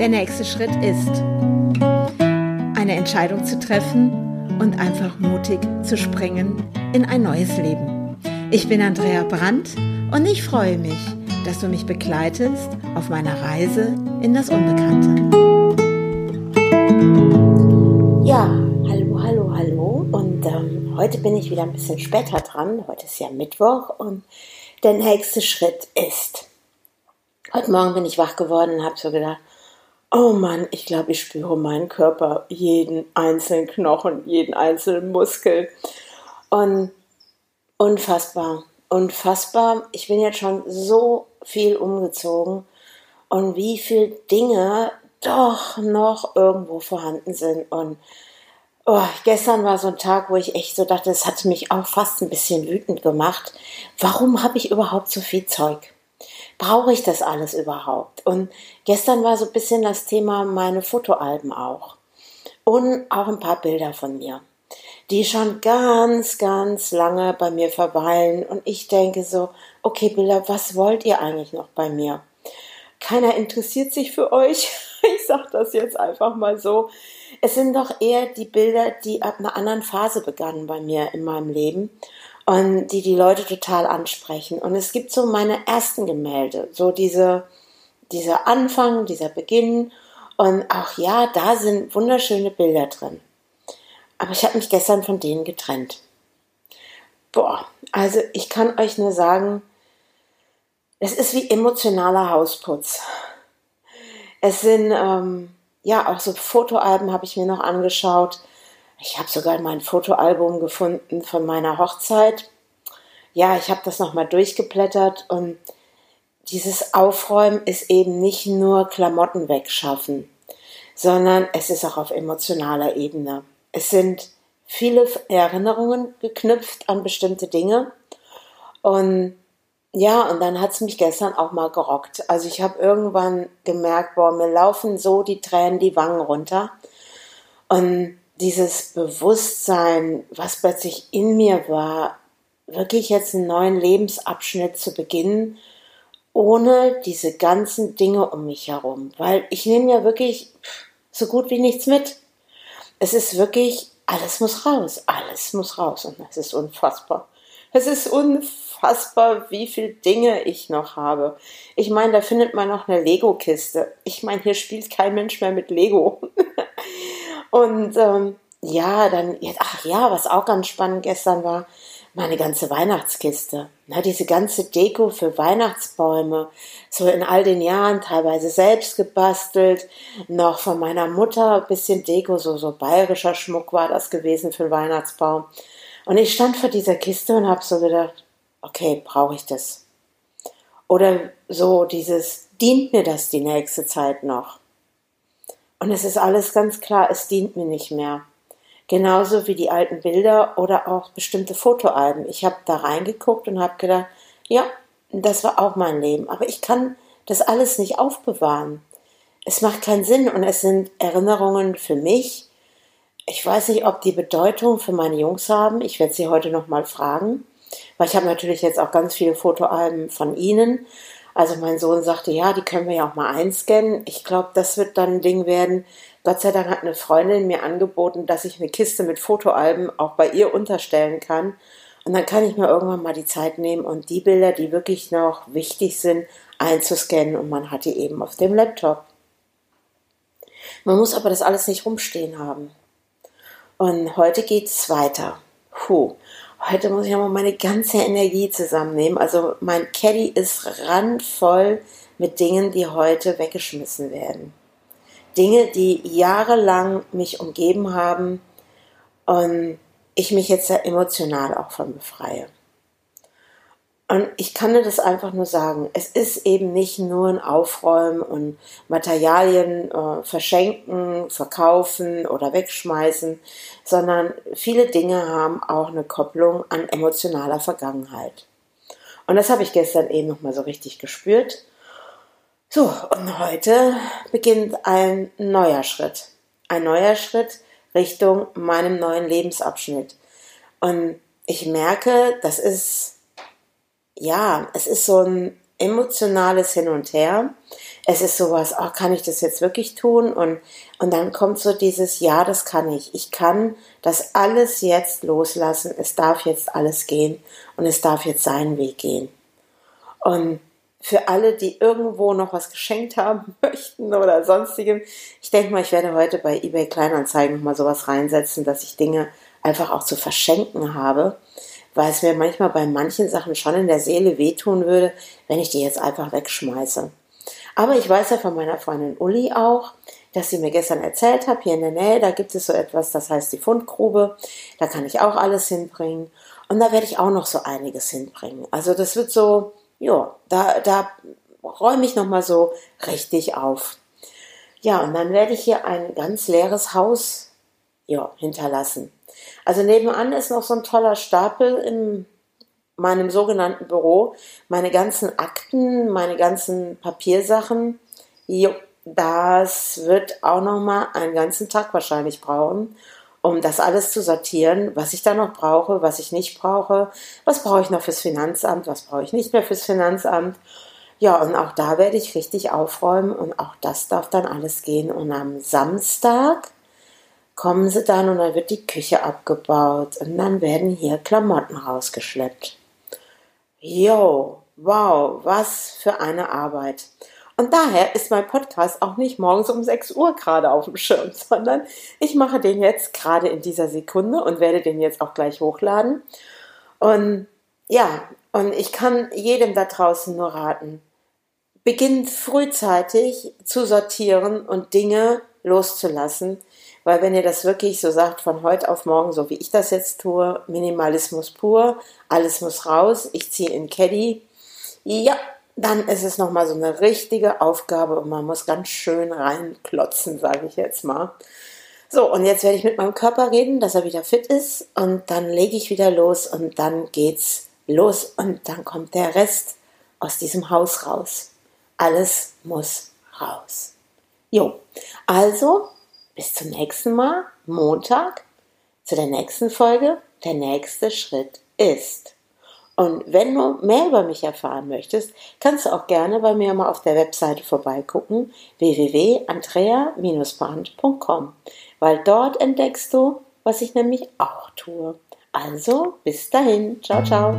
Der nächste Schritt ist, eine Entscheidung zu treffen und einfach mutig zu springen in ein neues Leben. Ich bin Andrea Brandt und ich freue mich, dass du mich begleitest auf meiner Reise in das Unbekannte. Ja, hallo, hallo, hallo. Und ähm, heute bin ich wieder ein bisschen später dran. Heute ist ja Mittwoch und der nächste Schritt ist. Heute Morgen bin ich wach geworden und habe so gedacht, oh Mann, ich glaube, ich spüre meinen Körper, jeden einzelnen Knochen, jeden einzelnen Muskel. Und unfassbar, unfassbar. Ich bin jetzt schon so viel umgezogen und wie viele Dinge doch noch irgendwo vorhanden sind. Und oh, gestern war so ein Tag, wo ich echt so dachte, es hat mich auch fast ein bisschen wütend gemacht. Warum habe ich überhaupt so viel Zeug? Brauche ich das alles überhaupt? Und gestern war so ein bisschen das Thema meine Fotoalben auch. Und auch ein paar Bilder von mir, die schon ganz, ganz lange bei mir verweilen. Und ich denke so, okay, Bilder, was wollt ihr eigentlich noch bei mir? Keiner interessiert sich für euch. Ich sage das jetzt einfach mal so. Es sind doch eher die Bilder, die ab einer anderen Phase begannen bei mir in meinem Leben und die die Leute total ansprechen. Und es gibt so meine ersten Gemälde, so diese, dieser Anfang, dieser Beginn. Und auch ja, da sind wunderschöne Bilder drin. Aber ich habe mich gestern von denen getrennt. Boah, also ich kann euch nur sagen, es ist wie emotionaler Hausputz. Es sind ähm, ja auch so Fotoalben habe ich mir noch angeschaut. Ich habe sogar mein Fotoalbum gefunden von meiner Hochzeit. Ja, ich habe das nochmal durchgeblättert und dieses Aufräumen ist eben nicht nur Klamotten wegschaffen, sondern es ist auch auf emotionaler Ebene. Es sind viele Erinnerungen geknüpft an bestimmte Dinge und ja, und dann hat es mich gestern auch mal gerockt. Also ich habe irgendwann gemerkt, boah, mir laufen so die Tränen die Wangen runter. Und dieses Bewusstsein, was plötzlich in mir war, wirklich jetzt einen neuen Lebensabschnitt zu beginnen, ohne diese ganzen Dinge um mich herum. Weil ich nehme ja wirklich so gut wie nichts mit. Es ist wirklich, alles muss raus, alles muss raus. Und das ist unfassbar. Es ist unfassbar, wie viele Dinge ich noch habe. Ich meine, da findet man noch eine Lego-Kiste. Ich meine, hier spielt kein Mensch mehr mit Lego. Und ähm, ja, dann, ach ja, was auch ganz spannend gestern war, meine ganze Weihnachtskiste. Na, diese ganze Deko für Weihnachtsbäume, so in all den Jahren teilweise selbst gebastelt, noch von meiner Mutter ein bisschen Deko, so, so bayerischer Schmuck war das gewesen für den Weihnachtsbaum. Und ich stand vor dieser Kiste und habe so gedacht, okay, brauche ich das? Oder so dieses, dient mir das die nächste Zeit noch? Und es ist alles ganz klar, es dient mir nicht mehr. Genauso wie die alten Bilder oder auch bestimmte Fotoalben. Ich habe da reingeguckt und habe gedacht, ja, das war auch mein Leben. Aber ich kann das alles nicht aufbewahren. Es macht keinen Sinn und es sind Erinnerungen für mich, ich weiß nicht, ob die Bedeutung für meine Jungs haben. Ich werde sie heute nochmal fragen, weil ich habe natürlich jetzt auch ganz viele Fotoalben von ihnen. Also mein Sohn sagte, ja, die können wir ja auch mal einscannen. Ich glaube, das wird dann ein Ding werden. Gott sei Dank hat eine Freundin mir angeboten, dass ich eine Kiste mit Fotoalben auch bei ihr unterstellen kann. Und dann kann ich mir irgendwann mal die Zeit nehmen und die Bilder, die wirklich noch wichtig sind, einzuscannen und man hat die eben auf dem Laptop. Man muss aber das alles nicht rumstehen haben. Und heute geht's weiter. Puh. Heute muss ich nochmal meine ganze Energie zusammennehmen. Also mein Caddy ist randvoll mit Dingen, die heute weggeschmissen werden. Dinge, die jahrelang mich umgeben haben und ich mich jetzt emotional auch von befreie. Und ich kann dir das einfach nur sagen. Es ist eben nicht nur ein Aufräumen und Materialien äh, verschenken, verkaufen oder wegschmeißen, sondern viele Dinge haben auch eine Kopplung an emotionaler Vergangenheit. Und das habe ich gestern eben nochmal so richtig gespürt. So, und heute beginnt ein neuer Schritt. Ein neuer Schritt Richtung meinem neuen Lebensabschnitt. Und ich merke, das ist ja, es ist so ein emotionales Hin und Her. Es ist sowas, ach, kann ich das jetzt wirklich tun? Und, und dann kommt so dieses, ja, das kann ich. Ich kann das alles jetzt loslassen. Es darf jetzt alles gehen und es darf jetzt seinen Weg gehen. Und für alle, die irgendwo noch was geschenkt haben möchten oder sonstigem, ich denke mal, ich werde heute bei eBay Kleinanzeigen nochmal sowas reinsetzen, dass ich Dinge einfach auch zu verschenken habe weil es mir manchmal bei manchen Sachen schon in der Seele wehtun würde, wenn ich die jetzt einfach wegschmeiße. Aber ich weiß ja von meiner Freundin Uli auch, dass sie mir gestern erzählt hat, hier in der Nähe, da gibt es so etwas, das heißt die Fundgrube, da kann ich auch alles hinbringen und da werde ich auch noch so einiges hinbringen. Also das wird so, ja, da, da räume ich nochmal so richtig auf. Ja, und dann werde ich hier ein ganz leeres Haus ja, hinterlassen. Also nebenan ist noch so ein toller Stapel in meinem sogenannten Büro. Meine ganzen Akten, meine ganzen Papiersachen. Jo, das wird auch noch mal einen ganzen Tag wahrscheinlich brauchen, um das alles zu sortieren, was ich da noch brauche, was ich nicht brauche, was brauche ich noch fürs Finanzamt, was brauche ich nicht mehr fürs Finanzamt. Ja, und auch da werde ich richtig aufräumen und auch das darf dann alles gehen. Und am Samstag kommen sie dann und dann wird die Küche abgebaut und dann werden hier Klamotten rausgeschleppt. Jo, wow, was für eine Arbeit. Und daher ist mein Podcast auch nicht morgens um 6 Uhr gerade auf dem Schirm, sondern ich mache den jetzt gerade in dieser Sekunde und werde den jetzt auch gleich hochladen. Und ja, und ich kann jedem da draußen nur raten, beginnt frühzeitig zu sortieren und Dinge loszulassen, weil wenn ihr das wirklich so sagt, von heute auf morgen, so wie ich das jetzt tue, Minimalismus pur, alles muss raus, ich ziehe in Caddy, ja, dann ist es nochmal so eine richtige Aufgabe und man muss ganz schön reinklotzen, sage ich jetzt mal. So, und jetzt werde ich mit meinem Körper reden, dass er wieder fit ist und dann lege ich wieder los und dann geht's los und dann kommt der Rest aus diesem Haus raus. Alles muss raus. Jo, also bis zum nächsten Mal, Montag, zu der nächsten Folge. Der nächste Schritt ist. Und wenn du mehr über mich erfahren möchtest, kannst du auch gerne bei mir mal auf der Webseite vorbeigucken, www.andrea-brand.com, weil dort entdeckst du, was ich nämlich auch tue. Also, bis dahin. Ciao, ciao.